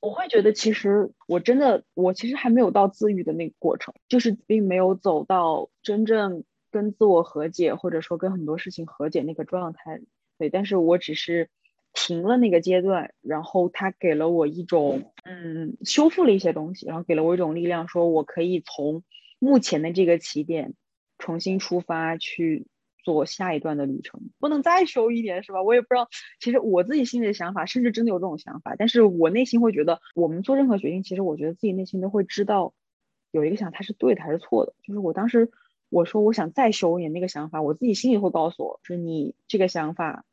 [SPEAKER 1] 我会觉得其实我真的，我其实还没有到自愈的那个过程，就是并没有走到真正。跟自我和解，或者说跟很多事情和解那个状态，对，但是我只是停了那个阶段，然后他给了我一种，嗯，修复了一些东西，然后给了我一种力量，说我可以从目前的这个起点重新出发去做下一段的旅程，不能再修一点是吧？我也不知道，其实我自己心里的想法，甚至真的有这种想法，但是我内心会觉得，我们做任何决定，其实我觉得自己内心都会知道有一个想它是对的还是错的，就是我当时。我说我想再修一点那个想法，我自己心里会告诉我，说你这个想法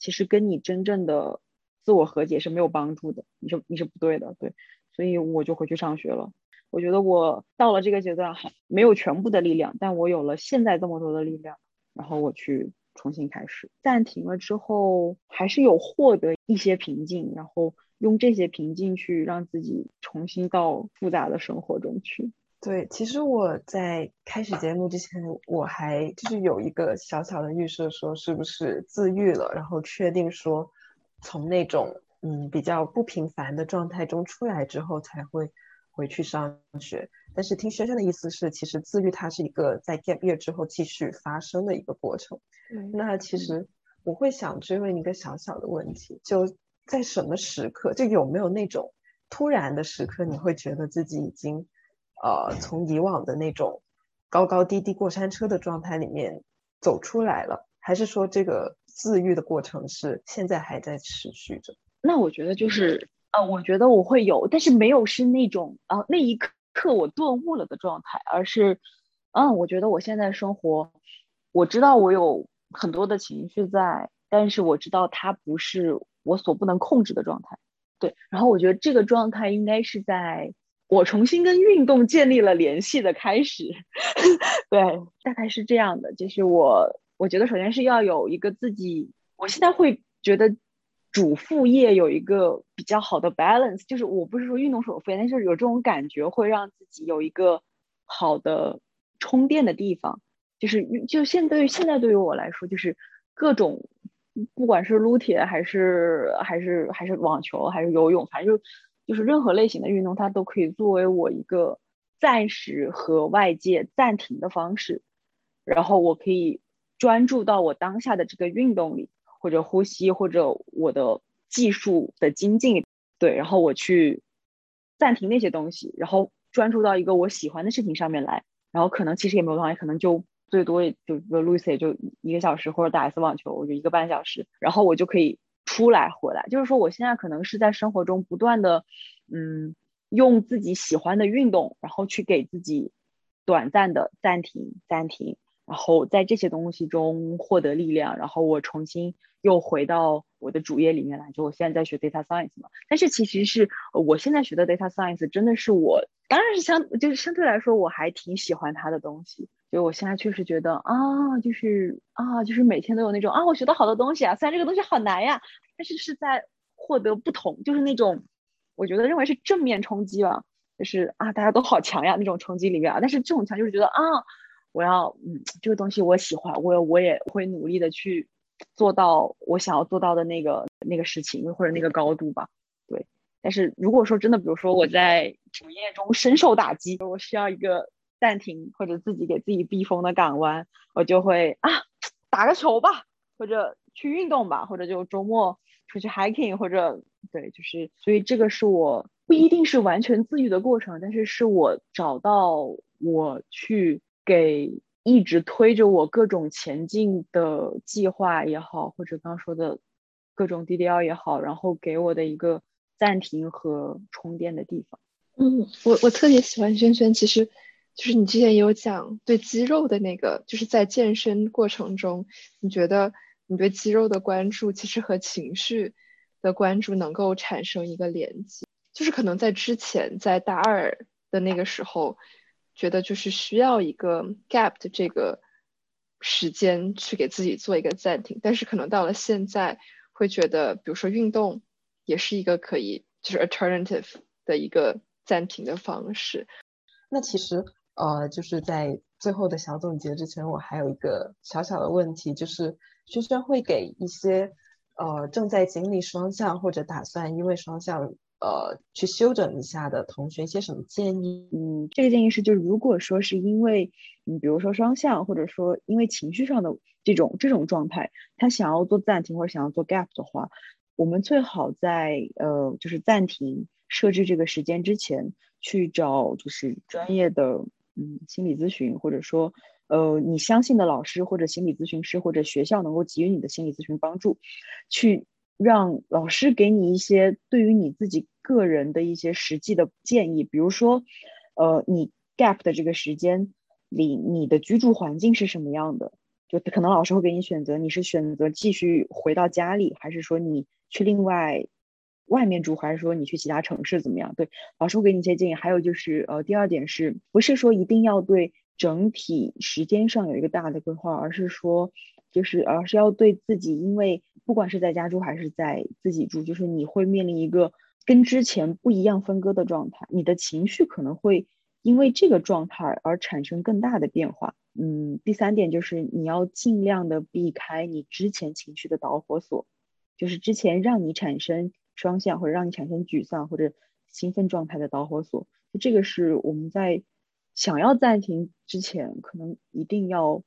[SPEAKER 1] 其实跟你真正的自我和解是没有帮助的，你是你是不对的，对，所以我就回去上学了。我觉得我到了这个阶段还没有全部的力量，但我有了现在这么多的力量，然后我去重新开始。暂停了之后，还是有获得一些平静，然后用这些平静去让自己重新到复杂的生活中去。
[SPEAKER 4] 对，其实我在开始节目之前，我还就是有一个小小的预设，说是不是自愈了，然后确定说从那种嗯比较不平凡的状态中出来之后才会回去上学。但是听轩轩的意思是，其实自愈它是一个在 gap year 之后继续发生的一个过程。那其实我会想追问一个小小的问题，就在什么时刻，就有没有那种突然的时刻，你会觉得自己已经。呃从以往的那种高高低低过山车的状态里面走出来了，还是说这个自愈的过程是现在还在持续着？
[SPEAKER 1] 那我觉得就是呃，我觉得我会有，但是没有是那种啊那一刻我顿悟了的状态，而是嗯，我觉得我现在生活，我知道我有很多的情绪在。但是我知道它不是我所不能控制的状态，对。然后我觉得这个状态应该是在我重新跟运动建立了联系的开始，对，大概是这样的。就是我，我觉得首先是要有一个自己，我现在会觉得主副业有一个比较好的 balance，就是我不是说运动是我副业，但是有这种感觉会让自己有一个好的充电的地方。就是就现对于现在对于我来说，就是各种。不管是撸铁还是还是还是网球还是游泳，反正就就是任何类型的运动，它都可以作为我一个暂时和外界暂停的方式，然后我可以专注到我当下的这个运动里，或者呼吸，或者我的技术的精进，对，然后我去暂停那些东西，然后专注到一个我喜欢的事情上面来，然后可能其实也没有关系，可能就。最多也就就 Lucy 就一个小时，或者打一次网球，我就一个半小时，然后我就可以出来回来。就是说，我现在可能是在生活中不断的，嗯，用自己喜欢的运动，然后去给自己短暂的暂停暂停，然后在这些东西中获得力量，然后我重新又回到我的主业里面来。就我现在在学 data science 嘛，但是其实是我现在学的 data science 真的是我，当然是相就是相对来说我还挺喜欢它的东西。就我现在确实觉得啊，就是啊，就是每天都有那种啊，我学到好多东西啊，虽然这个东西好难呀，但是是在获得不同，就是那种我觉得认为是正面冲击吧，就是啊，大家都好强呀那种冲击里面啊，但是这种强就是觉得啊，我要嗯，这个东西我喜欢，我我也会努力的去做到我想要做到的那个那个事情或者那个高度吧，对。但是如果说真的，比如说我在主业中深受打击，我需要一个。暂停或者自己给自己避风的港湾，我就会啊打个球吧，或者去运动吧，或者就周末出去 hiking，或者对，就是所以这个是我不一定是完全自愈的过程，但是是我找到我去给一直推着我各种前进的计划也好，或者刚说的各种 DDL 也好，然后给我的一个暂停和充电的地方。
[SPEAKER 3] 嗯，我我特别喜欢轩轩，其实。就是你之前有讲对肌肉的那个，就是在健身过程中，你觉得你对肌肉的关注其实和情绪的关注能够产生一个连接。就是可能在之前在大二的那个时候，觉得就是需要一个 gap 的这个时间去给自己做一个暂停，但是可能到了现在，会觉得比如说运动也是一个可以就是 alternative 的一个暂停的方式。
[SPEAKER 4] 那其实。呃，就是在最后的小总结之前，我还有一个小小的问题，就是轩轩会给一些呃正在经历双向或者打算因为双向呃去休整一下的同学一些什么建议？
[SPEAKER 1] 嗯，这个建议是，就是如果说是因为嗯，比如说双向，或者说因为情绪上的这种这种状态，他想要做暂停或者想要做 gap 的话，我们最好在呃就是暂停设置这个时间之前去找就是专业的。嗯，心理咨询，或者说，呃，你相信的老师或者心理咨询师或者学校能够给予你的心理咨询帮助，去让老师给你一些对于你自己个人的一些实际的建议。比如说，呃，你 gap 的这个时间里，你的居住环境是什么样的？就可能老师会给你选择，你是选择继续回到家里，还是说你去另外？外面住还是说你去其他城市怎么样？对，老师会给你一些建议。还有就是，呃，第二点是不是说一定要对整体时间上有一个大的规划，而是说，就是而是要对自己，因为不管是在家住还是在自己住，就是你会面临一个跟之前不一样分割的状态，你的情绪可能会因为这个状态而产生更大的变化。嗯，第三点就是你要尽量的避开你之前情绪的导火索，就是之前让你产生。双向或者让你产生沮丧或者兴奋状态的导火索，这个是我们在想要暂停之前可能一定要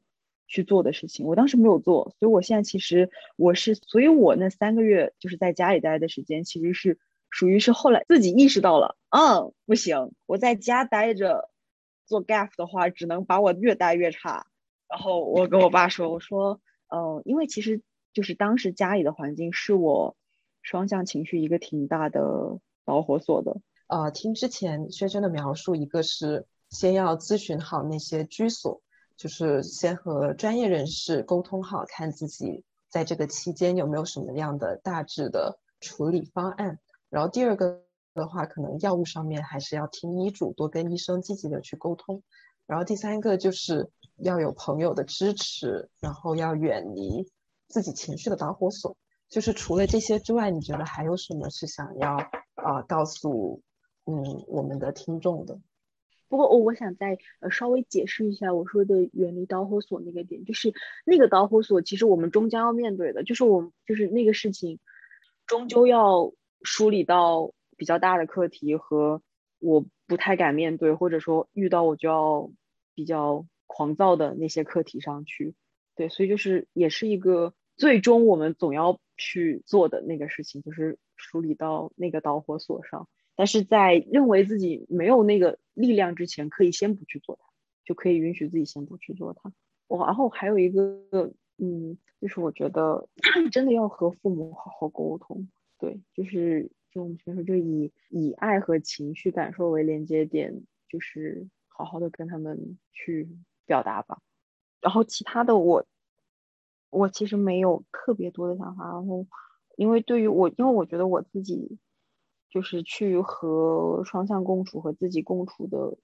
[SPEAKER 1] 去做的事情。我当时没有做，所以我现在其实我是，所以我那三个月就是在家里待的时间，其实是属于是后来自己意识到了，嗯，不行，我在家待着做 gap 的话，只能把我越待越差。然后我跟我爸说，我说，嗯，因为其实就是当时家里的环境是我双向情绪一个挺大的导火索的。
[SPEAKER 4] 呃，听之前轩轩的描述，一个是先要咨询好那些居所，就是先和专业人士沟通好，看自己在这个期间有没有什么样的大致的处理方案。然后第二个的话，可能药物上面还是要听医嘱，多跟医生积极的去沟通。然后第三个就是要有朋友的支持，然后要远离自己情绪的导火索。就是除了这些之外，你觉得还有什么是想要啊告诉嗯我们的听众的？
[SPEAKER 1] 不过我我想再呃稍微解释一下我说的远离导火索那个点，就是那个导火索其实我们终将要面对的，就是我就是那个事情终究要梳理到比较大的课题和我不太敢面对，或者说遇到我就要比较狂躁的那些课题上去。对，所以就是也是一个最终我们总要去做的那个事情，就是梳理到那个导火索上。但是在认为自己没有那个力量之前，可以先不去做它，就可以允许自己先不去做它。我然后还有一个，嗯，就是我觉得 真的要和父母好好沟通，对，就是就我们平时就以以爱和情绪感受为连接点，就是好好的跟他们去表达吧。然后其他的我我其实没有特别多的想法，然后因为对于我，因为我觉得我自己。就是去和双向共处和自己共处的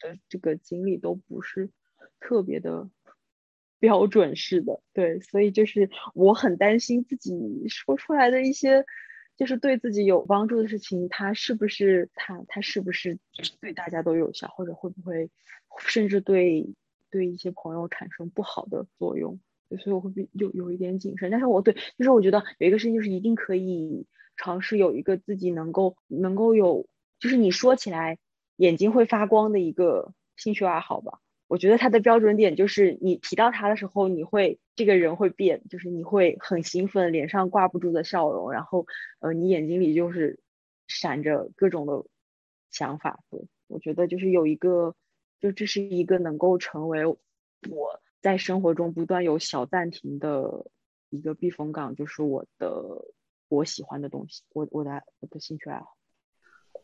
[SPEAKER 1] 的这个经历都不是特别的 标准式的，对，所以就是我很担心自己说出来的一些就是对自己有帮助的事情，它是不是它它是不是对大家都有效，或者会不会甚至对对一些朋友产生不好的作用，所以我会比有有一点谨慎。但是我对就是我觉得有一个事情就是一定可以。尝试有一个自己能够能够有，就是你说起来眼睛会发光的一个兴趣爱好吧。我觉得它的标准点就是你提到它的时候，你会这个人会变，就是你会很兴奋，脸上挂不住的笑容，然后呃，你眼睛里就是闪着各种的想法。对，我觉得就是有一个，就这是一个能够成为我在生活中不断有小暂停的一个避风港，就是我的。我喜欢的东西，我我的我的兴趣爱好，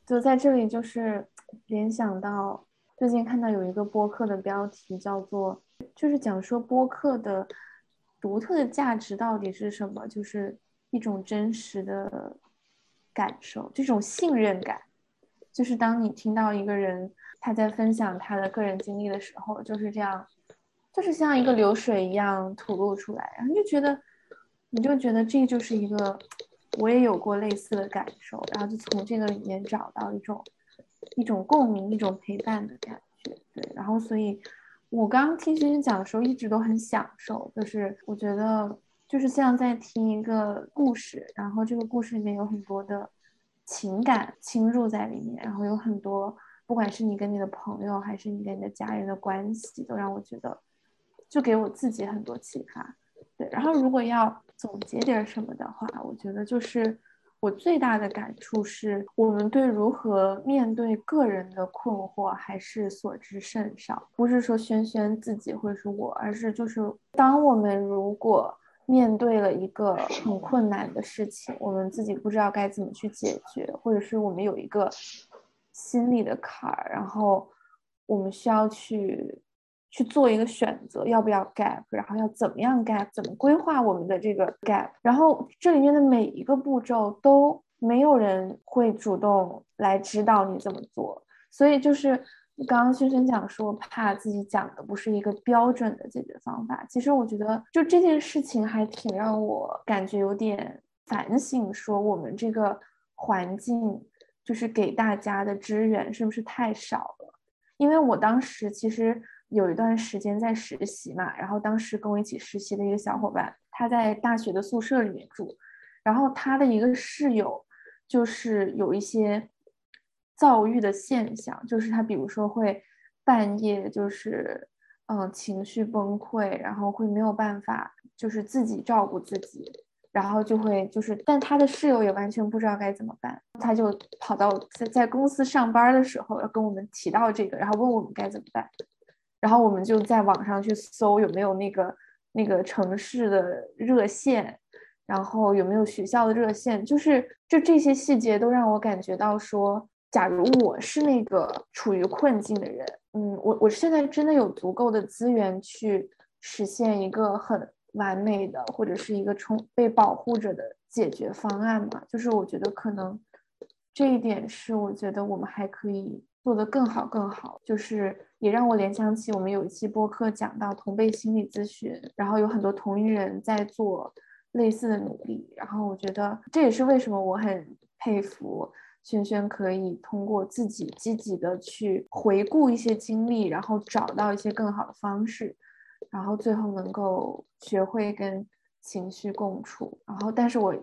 [SPEAKER 2] 就在这里，就是联想到最近看到有一个播客的标题叫做，就是讲说播客的独特的价值到底是什么，就是一种真实的感受，这种信任感，就是当你听到一个人他在分享他的个人经历的时候，就是这样，就是像一个流水一样吐露出来，然后就觉得，你就觉得这就是一个。我也有过类似的感受，然后就从这个里面找到一种一种共鸣，一种陪伴的感觉。对，然后所以，我刚刚听轩轩讲的时候，一直都很享受，就是我觉得就是像在听一个故事，然后这个故事里面有很多的情感侵入在里面，然后有很多，不管是你跟你的朋友，还是你跟你的家人的关系，都让我觉得，就给我自己很多启发。对，然后如果要总结点什么的话，我觉得就是我最大的感触是，我们对如何面对个人的困惑还是所知甚少。不是说轩轩自己会是我，而是就是当我们如果面对了一个很困难的事情，我们自己不知道该怎么去解决，或者是我们有一个心里的坎儿，然后我们需要去。去做一个选择，要不要 gap，然后要怎么样 gap，怎么规划我们的这个 gap，然后这里面的每一个步骤都没有人会主动来指导你怎么做，所以就是刚刚轩轩讲说怕自己讲的不是一个标准的解决方法，其实我觉得就这件事情还挺让我感觉有点反省，说我们这个环境就是给大家的支援是不是太少了？因为我当时其实。有一段时间在实习嘛，然后当时跟我一起实习的一个小伙伴，他在大学的宿舍里面住，然后他的一个室友就是有一些躁郁的现象，就是他比如说会半夜就是嗯情绪崩溃，然后会没有办法就是自己照顾自己，然后就会就是，但他的室友也完全不知道该怎么办，他就跑到在在公司上班的时候要跟我们提到这个，然后问我们该怎么办，然后我们就在网上去搜有没有那个那个城市的热线，然后有没有学校的热线，就是就这些细节都让我感觉到说，假如我是那个处于困境的人，嗯，我我现在真的有足够的资源去实现一个很。完美的或者是一个充被保护着的解决方案嘛？就是我觉得可能这一点是我觉得我们还可以做得更好更好。就是也让我联想起我们有一期播客讲到同辈心理咨询，然后有很多同龄人在做类似的努力。然后我觉得这也是为什么我很佩服轩轩可以通过自己积极的去回顾一些经历，然后找到一些更好的方式。然后最后能够学会跟情绪共处，然后但是我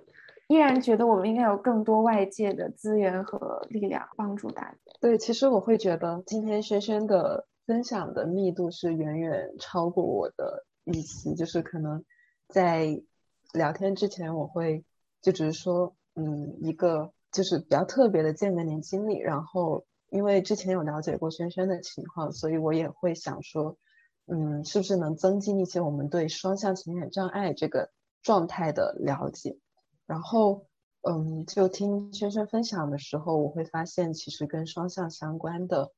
[SPEAKER 2] 依然觉得我们应该有更多外界的资源和力量帮助大家。
[SPEAKER 4] 对，其实我会觉得今天轩轩的分享的密度是远远超过我的预期，就是可能在聊天之前我会就只是说，嗯，一个就是比较特别的见面年经历，然后因为之前有了解过轩轩的情况，所以我也会想说。嗯，是不是能增进一些我们对双向情感障碍这个状态的了解？然后，嗯，就听轩轩分享的时候，我会发现其实跟双向相关的，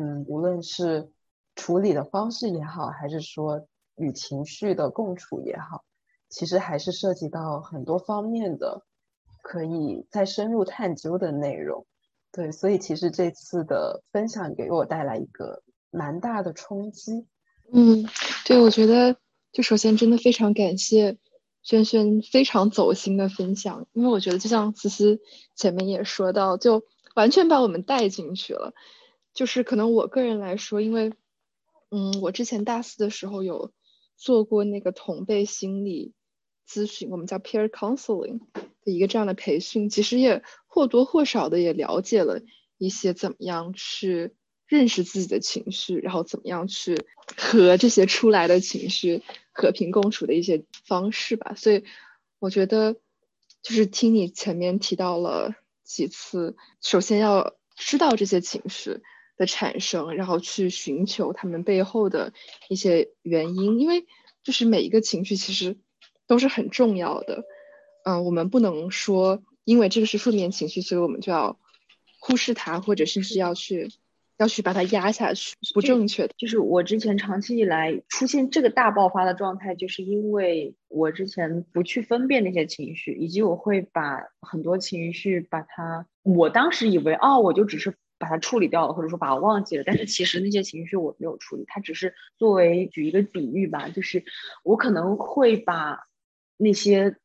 [SPEAKER 4] 嗯，无论是处理的方式也好，还是说与情绪的共处也好，其实还是涉及到很多方面的，可以再深入探究的内容。对，所以其实这次的分享给我带来一个蛮大的冲击。
[SPEAKER 3] 嗯，对，我觉得就首先真的非常感谢轩轩非常走心的分享，因为我觉得就像思思前面也说到，就完全把我们带进去了。就是可能我个人来说，因为嗯，我之前大四的时候有做过那个同辈心理咨询，我们叫 peer counseling 的一个这样的培训，其实也或多或少的也了解了一些怎么样去。认识自己的情绪，然后怎么样去和这些出来的情绪和平共处的一些方式吧。所以我觉得，就是听你前面提到了几次，首先要知道这些情绪的产生，然后去寻求他们背后的一些原因，因为就是每一个情绪其实都是很重要的。嗯，我们不能说因为这个是负面情绪，所以我们就要忽视它，或者甚至要去。要去把它压下去，不正确的。
[SPEAKER 1] 就是我之前长期以来出现这个大爆发的状态，就是因为我之前不去分辨那些情绪，以及我会把很多情绪把它，我当时以为哦，我就只是把它处理掉了，或者说把它忘记了。但是其实那些情绪我没有处理，它只是作为举一个比喻吧，就是我可能会把那些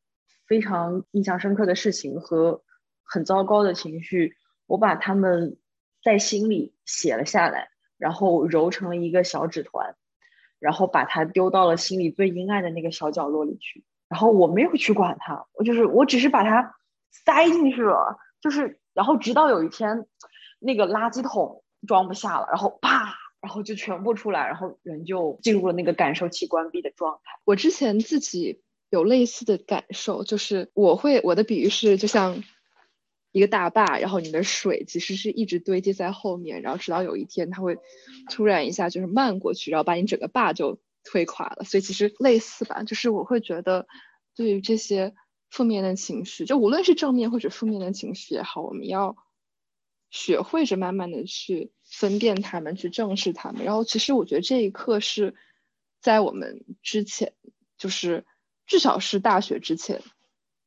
[SPEAKER 1] 非常印象深刻的事情和很糟糕的情绪，我把它们。在心里写了下来，然后揉成了一个小纸团，然后把它丢到了心里最阴暗的那个小角落里去。然后我没有去管它，我就是我只是把它塞进去了，就是然后直到有一天，那个垃圾桶装不下了，然后啪，然后就全部出来，然后人就进入了那个感受器关闭的状态。
[SPEAKER 3] 我之前自己有类似的感受，就是我会我的比喻是就像。一个大坝，然后你的水其实是一直堆积在后面，然后直到有一天它会突然一下就是漫过去，然后把你整个坝就推垮了。所以其实类似吧，就是我会觉得对于这些负面的情绪，就无论是正面或者负面的情绪也好，我们要学会着慢慢的去分辨他们，去正视他们。然后其实我觉得这一刻是在我们之前，就是至少是大学之前。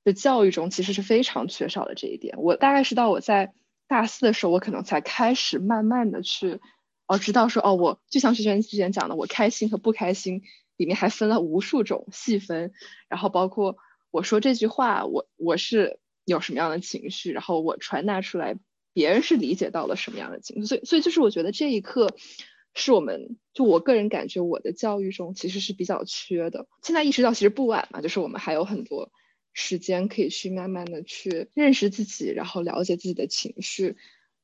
[SPEAKER 3] 的教育中其实是非常缺少的这一点。我大概是到我在大四的时候，我可能才开始慢慢的去哦知道说哦，我就像学轩之前讲的，我开心和不开心里面还分了无数种细分，然后包括我说这句话，我我是有什么样的情绪，然后我传达出来，别人是理解到了什么样的情绪。所以所以就是我觉得这一刻是我们就我个人感觉我的教育中其实是比较缺的。现在意识到其实不晚嘛，就是我们还有很多。时间可以去慢慢的去认识自己，然后了解自己的情绪，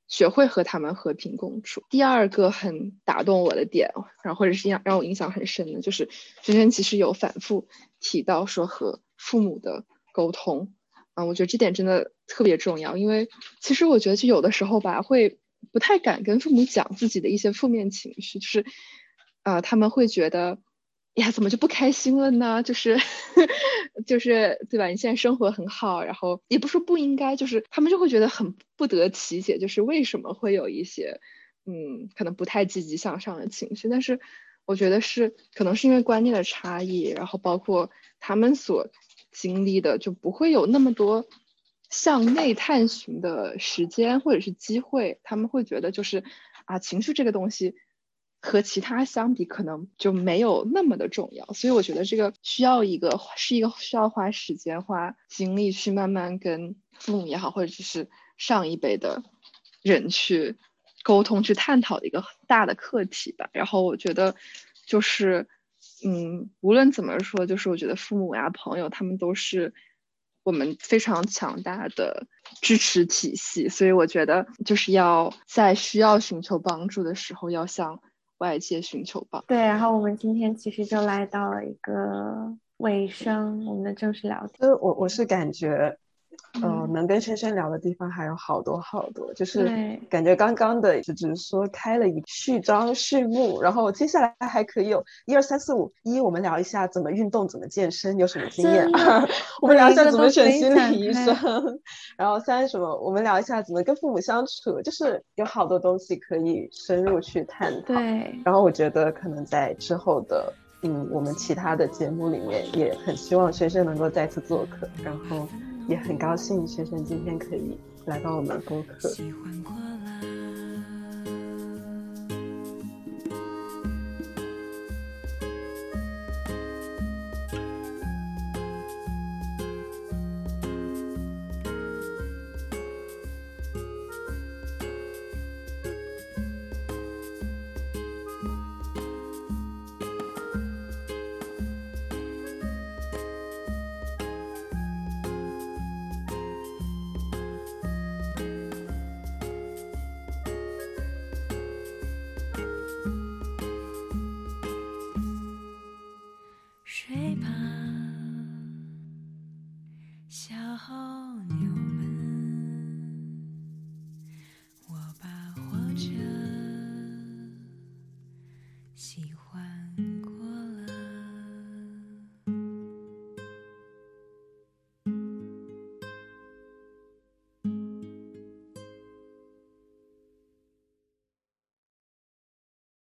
[SPEAKER 3] 学会和他们和平共处。第二个很打动我的点，然后或者是让让我印象很深的，就是萱萱其实有反复提到说和父母的沟通。啊，我觉得这点真的特别重要，因为其实我觉得就有的时候吧，会不太敢跟父母讲自己的一些负面情绪，就是，呃，他们会觉得，呀，怎么就不开心了呢？就是，就是对吧？你现在生活很好，然后也不说不应该，就是他们就会觉得很不得其解，就是为什么会有一些，嗯，可能不太积极向上的情绪。但是我觉得是可能是因为观念的差异，然后包括他们所。经历的就不会有那么多向内探寻的时间或者是机会，他们会觉得就是啊，情绪这个东西和其他相比可能就没有那么的重要，所以我觉得这个需要一个是一个需要花时间花精力去慢慢跟父母也好，或者就是上一辈的人去沟通去探讨的一个大的课题吧。然后我觉得就是。嗯，无论怎么说，就是我觉得父母呀、朋友，他们都是我们非常强大的支持体系，所以我觉得就是要在需要寻求帮助的时候，要向外界寻求帮。
[SPEAKER 2] 对，然后我们今天其实就来到了一个尾声，我们的正式聊天。
[SPEAKER 4] 呃，我我是感觉。嗯，能跟轩轩聊的地方还有好多好多，就是感觉刚刚的就只是说开了一序章序幕，然后接下来还可以有一二三四五一，我们聊一下怎么运动，怎么健身，有什么经验？我们聊一下怎么选心理医生，然后三什么？我们聊一下怎么跟父母相处，就是有好多东西可以深入去探讨。
[SPEAKER 2] 对，
[SPEAKER 4] 然后我觉得可能在之后的嗯我们其他的节目里面，也很希望轩轩能够再次做客，然后。也很高兴，学生今天可以来到我们播客。